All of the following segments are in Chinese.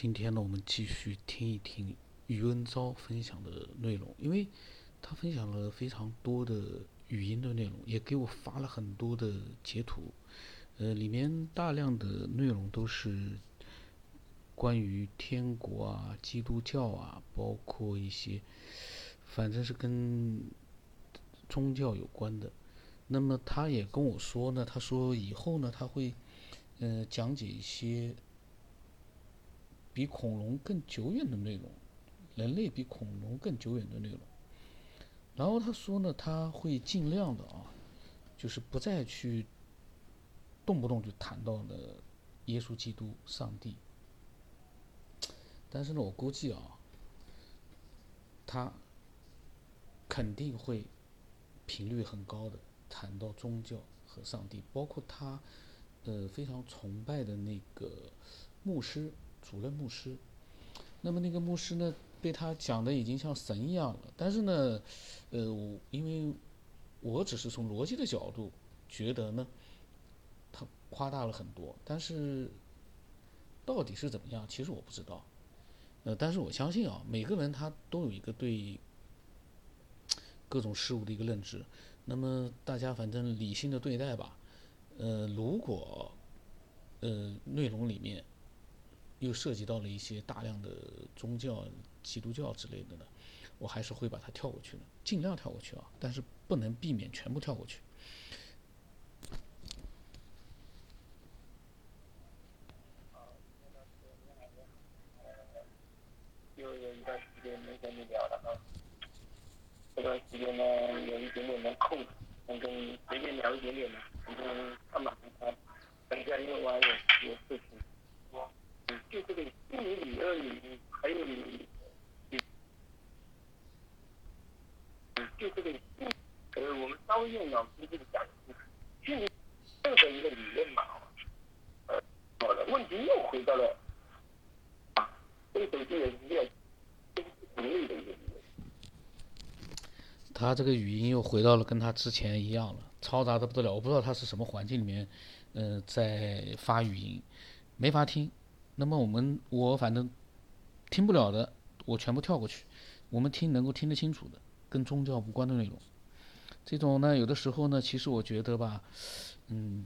今天呢，我们继续听一听余恩昭分享的内容，因为他分享了非常多的语音的内容，也给我发了很多的截图，呃，里面大量的内容都是关于天国啊、基督教啊，包括一些，反正是跟宗教有关的。那么他也跟我说呢，他说以后呢，他会，呃，讲解一些。比恐龙更久远的内容，人类比恐龙更久远的内容。然后他说呢，他会尽量的啊，就是不再去动不动就谈到了耶稣基督、上帝。但是呢，我估计啊，他肯定会频率很高的谈到宗教和上帝，包括他呃非常崇拜的那个牧师。主任牧师，那么那个牧师呢，被他讲的已经像神一样了。但是呢，呃，因为我只是从逻辑的角度觉得呢，他夸大了很多。但是到底是怎么样，其实我不知道。呃，但是我相信啊，每个人他都有一个对各种事物的一个认知。那么大家反正理性的对待吧。呃，如果呃内容里面。又涉及到了一些大量的宗教、基督教之类的呢，我还是会把它跳过去的，尽量跳过去啊，但是不能避免全部跳过去。又有一段时间没跟你聊了啊，这段时间呢有一点点的空，能跟你随便聊一点点的，反正干嘛啊？等下因为我还有有事情。就这个心理理论里，还有你，你，就这个心，呃，我们稍微用脑筋这个讲，心理任何一个理论嘛，呃，好的，问题又回到了，啊，这个手机也是比较独立的一个理论。他这个语音又回到了跟他之前一样了，嘈杂的不得了。我不知道他是什么环境里面，呃，在发语音，没法听。那么我们我反正听不了的，我全部跳过去。我们听能够听得清楚的，跟宗教无关的内容。这种呢，有的时候呢，其实我觉得吧，嗯。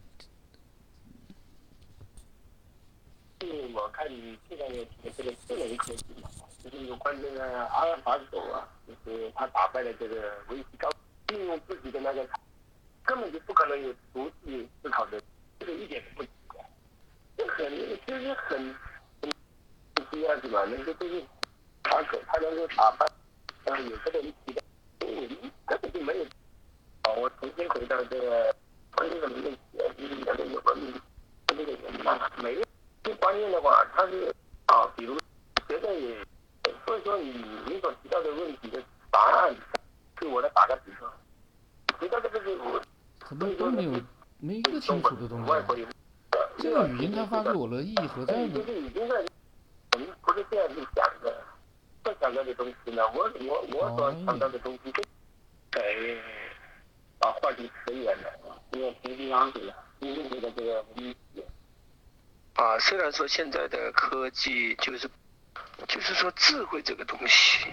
是我看你现在的这个智能科技嘛，就是有关这个阿尔法狗啊，就是他打败了这个维基高，利用自己的那个，根本就不可能有独立思考的，这个一点都不。很就是很这样子嘛，那个就是他可他能够打败，呃，有这个一提的，我根本就没有。啊，我重新回到这个关键的一个就是两个有关的这个人嘛，每个最关键的话，他是啊，比如觉得也，所以说你你所提到的问题的答案，给我来打个比方，提到这个是我，很多都没有没一个清楚的东西。这个语音他发给我了，意义何在呢？我们不是这样去讲的，在讲到的东西呢，我我我所讲到的东西，哎，把话题扯远了，因为平平安安了，因为的这个理解。啊，虽然说现在的科技就是，就是说智慧这个东西，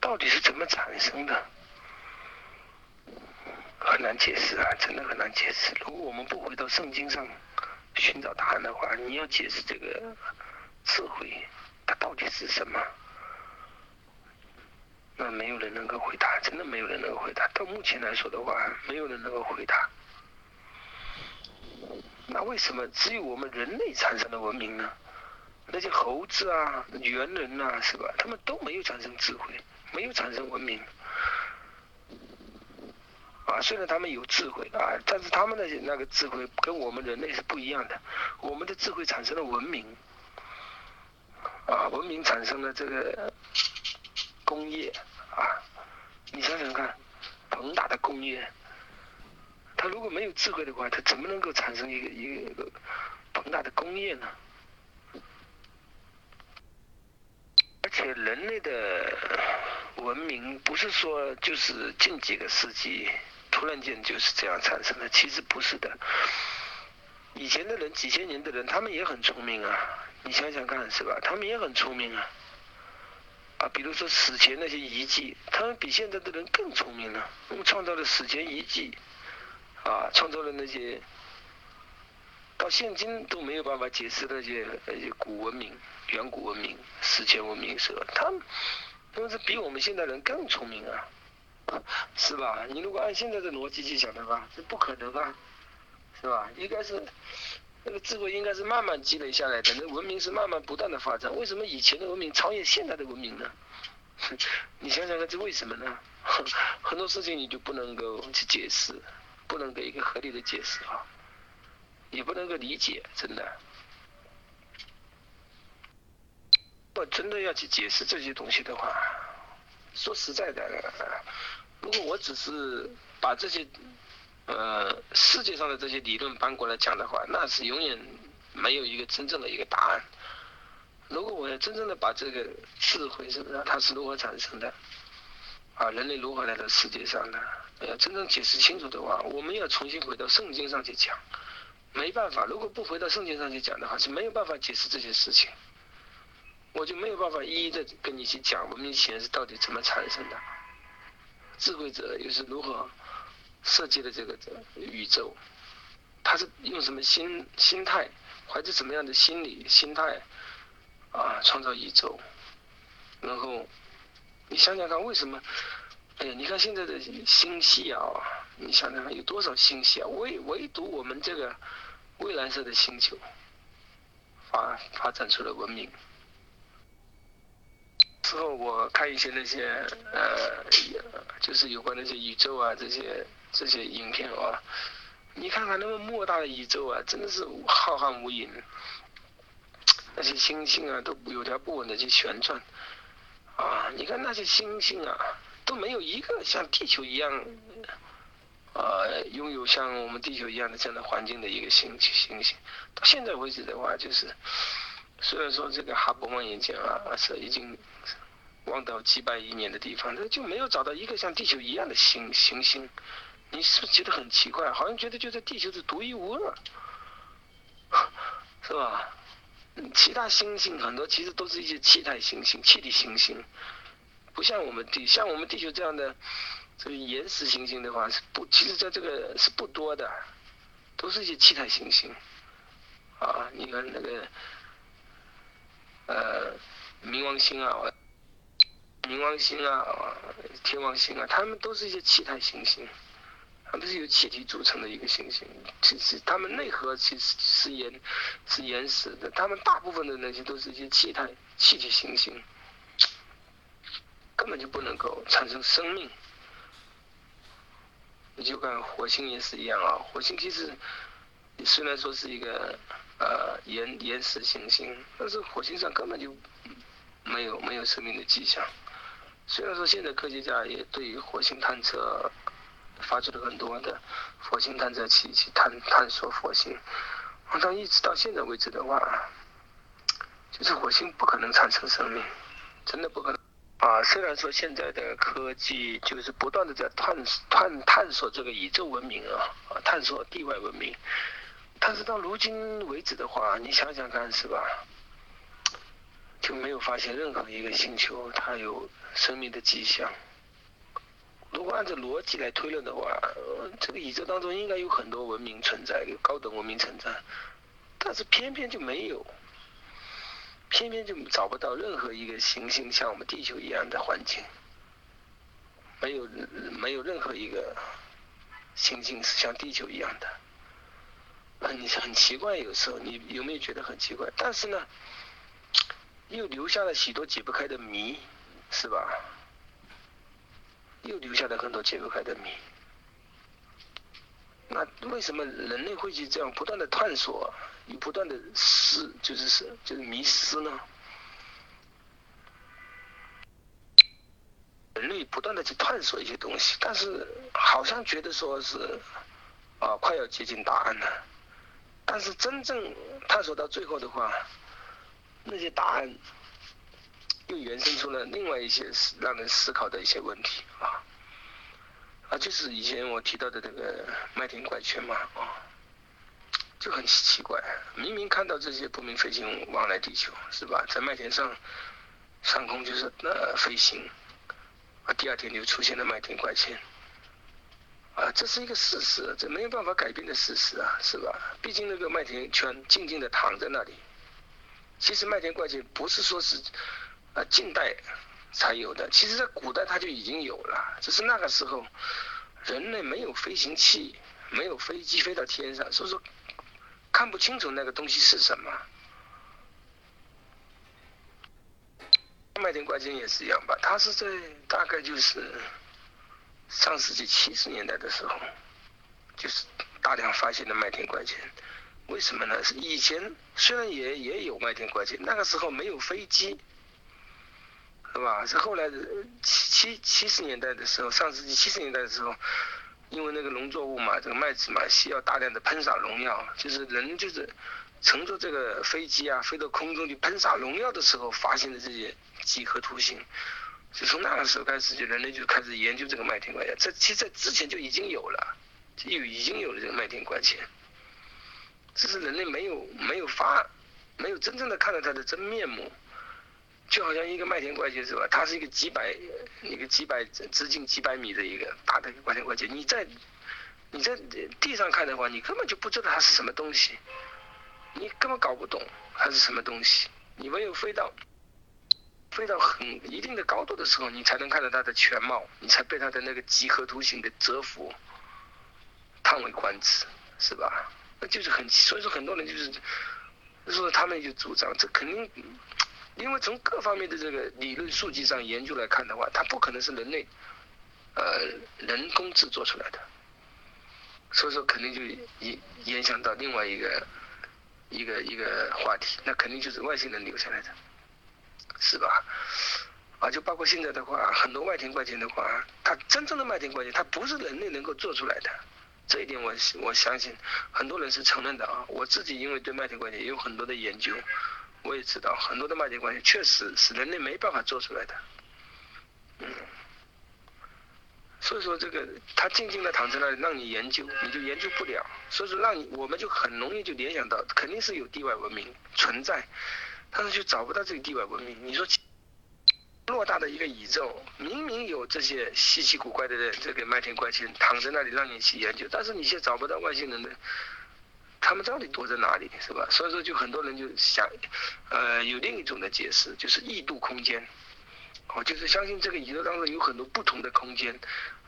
到底是怎么产生的，很难解释啊，真的很难解释。如果我们不回到圣经上。寻找答案的话，你要解释这个智慧，它到底是什么？那没有人能够回答，真的没有人能够回答。到目前来说的话，没有人能够回答。那为什么只有我们人类产生了文明呢？那些猴子啊、猿人呐，是吧？他们都没有产生智慧，没有产生文明。啊，虽然他们有智慧啊，但是他们的那个智慧跟我们人类是不一样的。我们的智慧产生了文明，啊，文明产生了这个工业，啊，你想想看，庞大的工业，它如果没有智慧的话，它怎么能够产生一个一个一个庞大的工业呢？而且人类的文明不是说就是近几个世纪。突然间就是这样产生的，其实不是的。以前的人几千年的人，他们也很聪明啊，你想想看是吧？他们也很聪明啊。啊，比如说史前那些遗迹，他们比现在的人更聪明了。他们创造了史前遗迹，啊，创造了那些到现今都没有办法解释那些那些古文明、远古文明、史前文明，是吧？他们他们是比我们现代人更聪明啊，是吧？你如果按现在的逻辑去想的话，是不可能啊，是吧？应该是。那个智慧应该是慢慢积累下来的，那文明是慢慢不断的发展。为什么以前的文明超越现在的文明呢？你想想看，这为什么呢？很多事情你就不能够去解释，不能给一个合理的解释啊，也不能够理解，真的。我真的要去解释这些东西的话，说实在的，如果我只是把这些。呃，世界上的这些理论搬过来讲的话，那是永远没有一个真正的一个答案。如果我要真正的把这个智慧，是不是它是如何产生的？啊，人类如何来到世界上的？要真正解释清楚的话，我们要重新回到圣经上去讲。没办法，如果不回到圣经上去讲的话，是没有办法解释这些事情。我就没有办法一一的跟你去讲文明起源是到底怎么产生的，智慧者又是如何。设计的这个宇宙，他是用什么心心态，怀着什么样的心理心态啊创造宇宙？然后你想想看，为什么？哎呀，你看现在的星系啊，你想想看有多少星系啊？唯唯独我们这个蔚蓝色的星球发发展出了文明。之后我看一些那些呃，就是有关那些宇宙啊这些。这些影片啊，你看看那么莫大的宇宙啊，真的是浩瀚无垠。那些星星啊，都有条不紊的去旋转。啊，你看那些星星啊，都没有一个像地球一样，呃，拥有像我们地球一样的这样的环境的一个星星星。到现在为止的话，就是虽然说这个哈勃望远镜啊是已经望到几百亿年的地方，它就没有找到一个像地球一样的星行星。你是不是觉得很奇怪？好像觉得就在地球是独一无二，是吧？其他星星很多其实都是一些气态行星、气体行星，不像我们地像我们地球这样的这个岩石行星的话是不，其实在这个是不多的，都是一些气态行星。啊，你看那个呃冥王星啊，冥王星啊，天王星啊，它们都是一些气态行星。它们是由气体组成的一个行星，其实它们内核其实是岩，是岩石的。它们大部分的那些都是一些气态气体行星，根本就不能够产生生命。你就看火星也是一样啊，火星其实虽然说是一个呃岩岩石行星，但是火星上根本就没有没有生命的迹象。虽然说现在科学家也对于火星探测。发出了很多的火星探测器去探探索火星，但一直到现在为止的话，就是火星不可能产生生命，真的不可能。啊，虽然说现在的科技就是不断的在探探探索这个宇宙文明啊，啊，探索地外文明，但是到如今为止的话，你想想看是吧，就没有发现任何一个星球它有生命的迹象。如果按照逻辑来推论的话，这个宇宙当中应该有很多文明存在，有高等文明存在，但是偏偏就没有，偏偏就找不到任何一个行星像我们地球一样的环境，没有没有任何一个行星是像地球一样的，很很奇怪，有时候你有没有觉得很奇怪？但是呢，又留下了许多解不开的谜，是吧？又留下了很多解不开的谜。那为什么人类会去这样不断的探索，又不断的失，就是是就是迷失呢？人类不断的去探索一些东西，但是好像觉得说是啊快要接近答案了，但是真正探索到最后的话，那些答案。又延伸出了另外一些让人思考的一些问题啊，啊，就是以前我提到的这个麦田怪圈嘛啊，就很奇怪，明明看到这些不明飞行物往来地球，是吧？在麦田上上空就是呃飞行，啊，第二天就出现了麦田怪圈，啊，这是一个事实，这没有办法改变的事实啊，是吧？毕竟那个麦田圈静静的躺在那里，其实麦田怪圈不是说是啊近代才有的，其实在古代它就已经有了，只是那个时候人类没有飞行器，没有飞机飞到天上，所以说。看不清楚那个东西是什么。麦田怪圈也是一样吧，它是在大概就是上世纪七十年代的时候，就是大量发现的麦田怪圈。为什么呢？是以前虽然也也有麦田怪圈，那个时候没有飞机，是吧？是后来的七七七十年代的时候，上世纪七十年代的时候。因为那个农作物嘛，这个麦子嘛，需要大量的喷洒农药，就是人就是乘坐这个飞机啊，飞到空中去喷洒农药的时候，发现的这些几何图形，就从那个时候开始，就人类就开始研究这个麦田怪圈。这其实在之前就已经有了，就已经有了这个麦田怪圈，只是人类没有没有发，没有真正的看到它的真面目。就好像一个麦田怪圈是吧？它是一个几百，一个几百直径几百米的一个大的一个麦田怪圈。你在你在地上看的话，你根本就不知道它是什么东西，你根本搞不懂它是什么东西。你唯有飞到飞到很一定的高度的时候，你才能看到它的全貌，你才被它的那个几何图形的折服，叹为观止，是吧？那就是很，所以说很多人就是，说他们就主张这肯定。因为从各方面的这个理论数据上研究来看的话，它不可能是人类，呃，人工制作出来的，所以说肯定就影影响到另外一个一个一个话题，那肯定就是外星人留下来的，是吧？啊，就包括现在的话，很多外天怪圈的话，它真正的麦田怪圈，它不是人类能够做出来的，这一点我我相信很多人是承认的啊。我自己因为对麦田怪圈也有很多的研究。我也知道很多的麦田关系确实是人类没办法做出来的，嗯，所以说这个他静静的躺在那里让你研究，你就研究不了，所以说让你我们就很容易就联想到肯定是有地外文明存在，但是就找不到这个地外文明。你说偌大的一个宇宙，明明有这些稀奇古怪的这个麦田怪圈躺在那里让你去研究，但是你却找不到外星人的。他们到底躲在哪里，是吧？所以说，就很多人就想，呃，有另一种的解释，就是异度空间，哦，就是相信这个宇宙当中有很多不同的空间，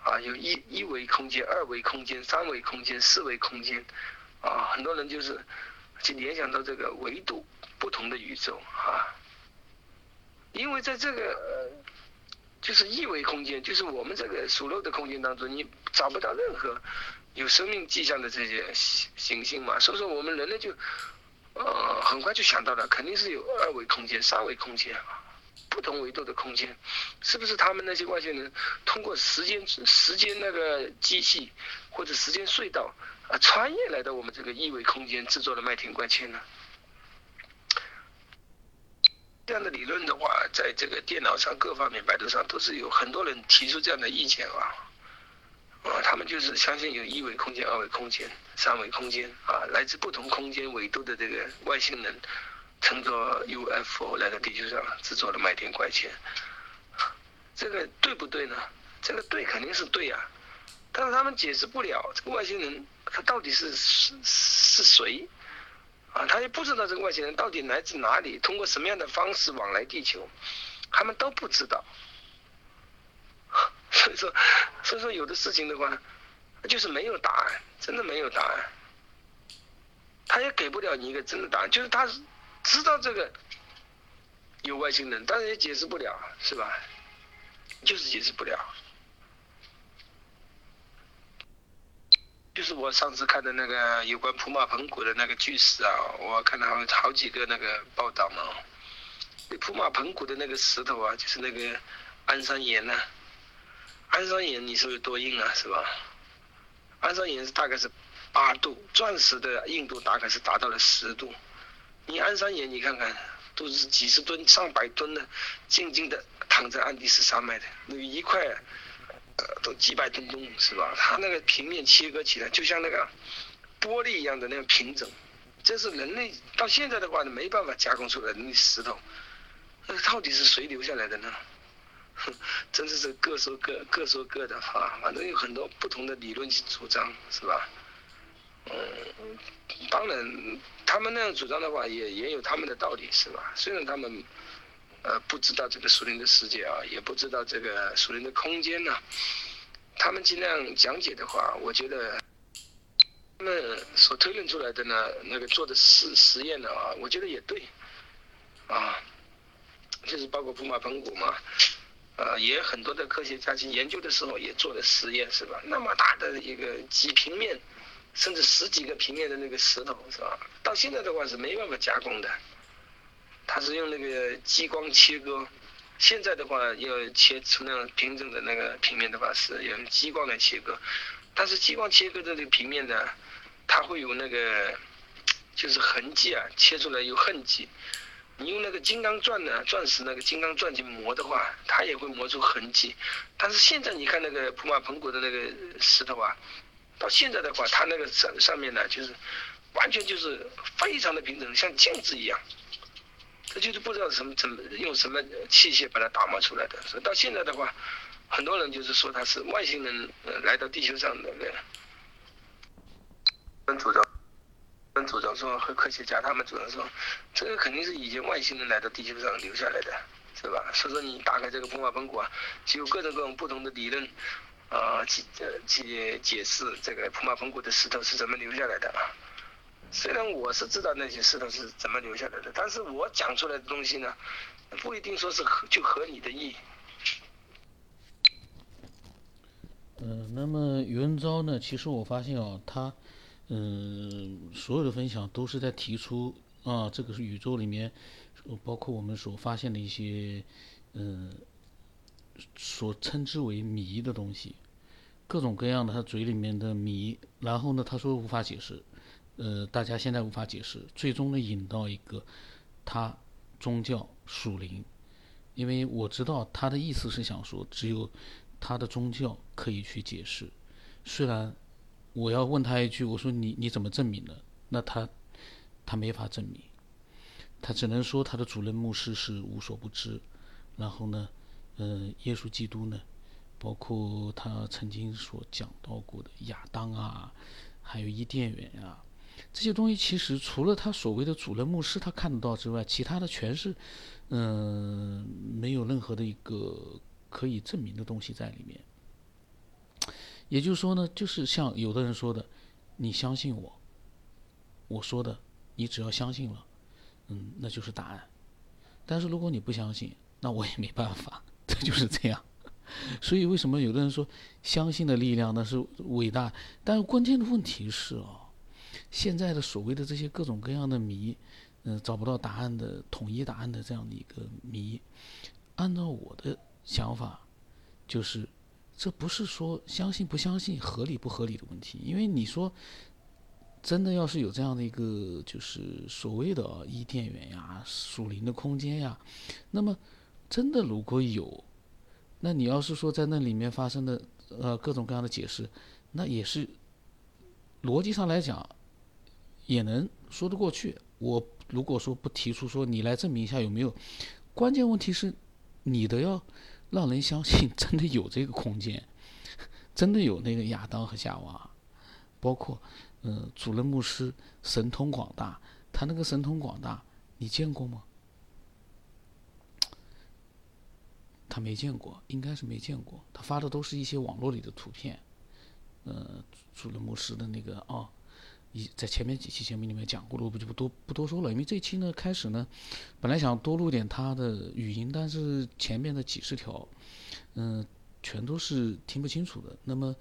啊，有一一维空间、二维空间、三维空间、四维空间，啊，很多人就是就联想到这个维度不同的宇宙啊，因为在这个就是一维空间，就是我们这个属肉的空间当中，你找不到任何。有生命迹象的这些行行星嘛，所以说我们人类就，呃，很快就想到了，肯定是有二维空间、三维空间啊，不同维度的空间，是不是他们那些外星人通过时间时间那个机器或者时间隧道啊，穿越来到我们这个一维空间，制作了麦田怪圈呢？这样的理论的话，在这个电脑上各方面、百度上都是有很多人提出这样的意见啊。啊，他们就是相信有一维空间、二维空间、三维空间啊，来自不同空间维度的这个外星人，乘坐 UFO 来到地球上制作了麦田怪圈，这个对不对呢？这个对肯定是对呀，但是他们解释不了这个外星人他到底是是是谁，啊，他也不知道这个外星人到底来自哪里，通过什么样的方式往来地球，他们都不知道。所以说，所以说有的事情的话，就是没有答案，真的没有答案。他也给不了你一个真的答案，就是他知道这个有外星人，但是也解释不了，是吧？就是解释不了。就是我上次看的那个有关普马盆谷的那个巨石啊，我看到好好几个那个报道嘛。普马盆谷的那个石头啊，就是那个安山岩呐。安山岩你说有多硬啊，是吧？安山岩是大概是八度，钻石的硬度大概是达到了十度。你安山岩你看看，都是几十吨、上百吨的，静静的躺在安第斯山脉的，那一块，呃，都几百吨重，是吧？它那个平面切割起来，就像那个玻璃一样的那样平整，这是人类到现在的话呢，没办法加工出来的那石头，那到底是谁留下来的呢？哼，真的是各说各各说各的哈，反正有很多不同的理论去主张，是吧？嗯，当然，他们那样主张的话，也也有他们的道理，是吧？虽然他们呃不知道这个树林的世界啊，也不知道这个树林的空间呢，他们尽量讲解的话，我觉得。他们所推论出来的呢，那个做的实实验呢啊，我觉得也对，啊，就是包括普马盆骨嘛，呃，也很多的科学家去研究的时候也做了实验，是吧？那么大的一个几平面，甚至十几个平面的那个石头，是吧？到现在的话是没办法加工的，它是用那个激光切割，现在的话要切出那种平整的那个平面的话是用激光来切割，但是激光切割的这个平面呢？它会有那个，就是痕迹啊，切出来有痕迹。你用那个金刚钻呢，钻石那个金刚钻去磨的话，它也会磨出痕迹。但是现在你看那个普马盆骨的那个石头啊，到现在的话，它那个上上面呢，就是完全就是非常的平整，像镜子一样。他就是不知道什么怎么用什么器械把它打磨出来的。所以到现在的话，很多人就是说他是外星人来到地球上的。跟主张，跟主张说和科学家他们主张说，这个肯定是以前外星人来到地球上留下来的，是吧？所以说你打开这个普马盆骨啊，就有各种各种不同的理论，啊，去去解释这个普马盆骨的石头是怎么留下来的啊。虽然我是知道那些石头是怎么留下来的，但是我讲出来的东西呢，不一定说是合就合你的意。嗯，那么余文昭呢？其实我发现啊，他。嗯，所有的分享都是在提出啊，这个是宇宙里面，包括我们所发现的一些，嗯，所称之为谜的东西，各种各样的他嘴里面的谜。然后呢，他说无法解释，呃，大家现在无法解释，最终呢引到一个他宗教属灵，因为我知道他的意思是想说，只有他的宗教可以去解释，虽然。我要问他一句，我说你你怎么证明的？那他他没法证明，他只能说他的主任牧师是无所不知。然后呢，嗯，耶稣基督呢，包括他曾经所讲到过的亚当啊，还有伊甸园啊，这些东西其实除了他所谓的主任牧师他看得到之外，其他的全是嗯没有任何的一个可以证明的东西在里面。也就是说呢，就是像有的人说的，你相信我，我说的，你只要相信了，嗯，那就是答案。但是如果你不相信，那我也没办法，这就是这样。所以为什么有的人说相信的力量那是伟大？但是关键的问题是啊，现在的所谓的这些各种各样的谜，嗯，找不到答案的统一答案的这样的一个谜，按照我的想法，就是。这不是说相信不相信、合理不合理的问题，因为你说真的要是有这样的一个就是所谓的伊甸园呀、属灵的空间呀，那么真的如果有，那你要是说在那里面发生的呃各种各样的解释，那也是逻辑上来讲也能说得过去。我如果说不提出说你来证明一下有没有，关键问题是你的要。让人相信真的有这个空间，真的有那个亚当和夏娃，包括嗯主任牧师神通广大，他那个神通广大你见过吗？他没见过，应该是没见过。他发的都是一些网络里的图片，呃主任牧师的那个啊。一在前面几期节目里面讲过了，我就不多不多说了。因为这期呢开始呢，本来想多录点他的语音，但是前面的几十条，嗯，全都是听不清楚的。那么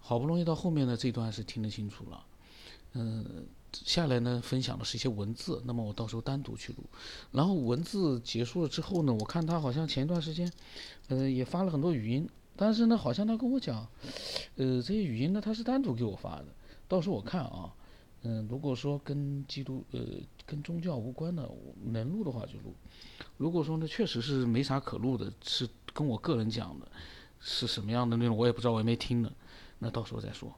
好不容易到后面的这段是听得清楚了，嗯，下来呢分享的是一些文字。那么我到时候单独去录。然后文字结束了之后呢，我看他好像前一段时间，呃，也发了很多语音，但是呢，好像他跟我讲，呃，这些语音呢他是单独给我发的。到时候我看啊。嗯，如果说跟基督呃跟宗教无关的能录的话就录，如果说呢确实是没啥可录的，是跟我个人讲的，是什么样的内容我也不知道，我也没听呢，那到时候再说。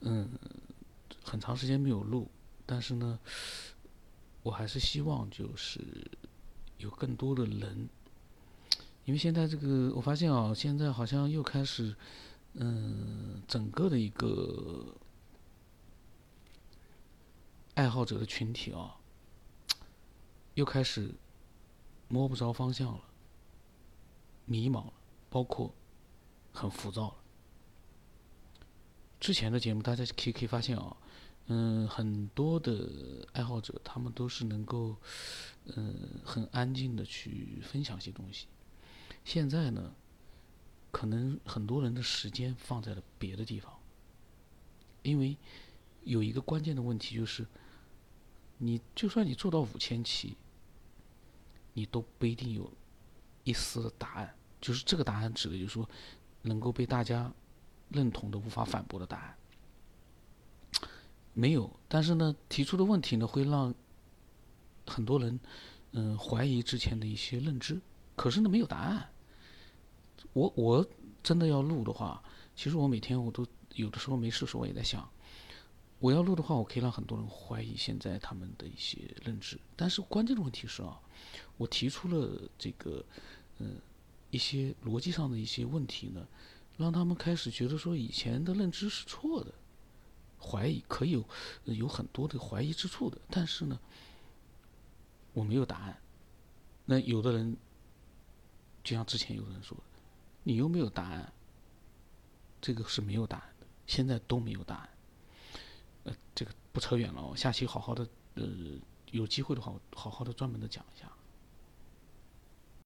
嗯，很长时间没有录，但是呢，我还是希望就是有更多的人，因为现在这个我发现啊，现在好像又开始，嗯，整个的一个爱好者的群体啊，又开始摸不着方向了，迷茫了，包括很浮躁了。之前的节目大家可以可以发现啊。嗯，很多的爱好者，他们都是能够，嗯，很安静的去分享一些东西。现在呢，可能很多人的时间放在了别的地方，因为有一个关键的问题就是，你就算你做到五千期，你都不一定有一丝的答案，就是这个答案指的就是说，能够被大家认同的、无法反驳的答案。没有，但是呢，提出的问题呢，会让很多人嗯怀疑之前的一些认知。可是呢，没有答案。我我真的要录的话，其实我每天我都有的时候没事的时候我也在想，我要录的话，我可以让很多人怀疑现在他们的一些认知。但是关键的问题是啊，我提出了这个嗯一些逻辑上的一些问题呢，让他们开始觉得说以前的认知是错的。怀疑可以有有很多的怀疑之处的，但是呢，我没有答案。那有的人，就像之前有人说，你又没有答案，这个是没有答案的。现在都没有答案。呃，这个不扯远了，我下期好好的，呃，有机会的话，我好好的专门的讲一下。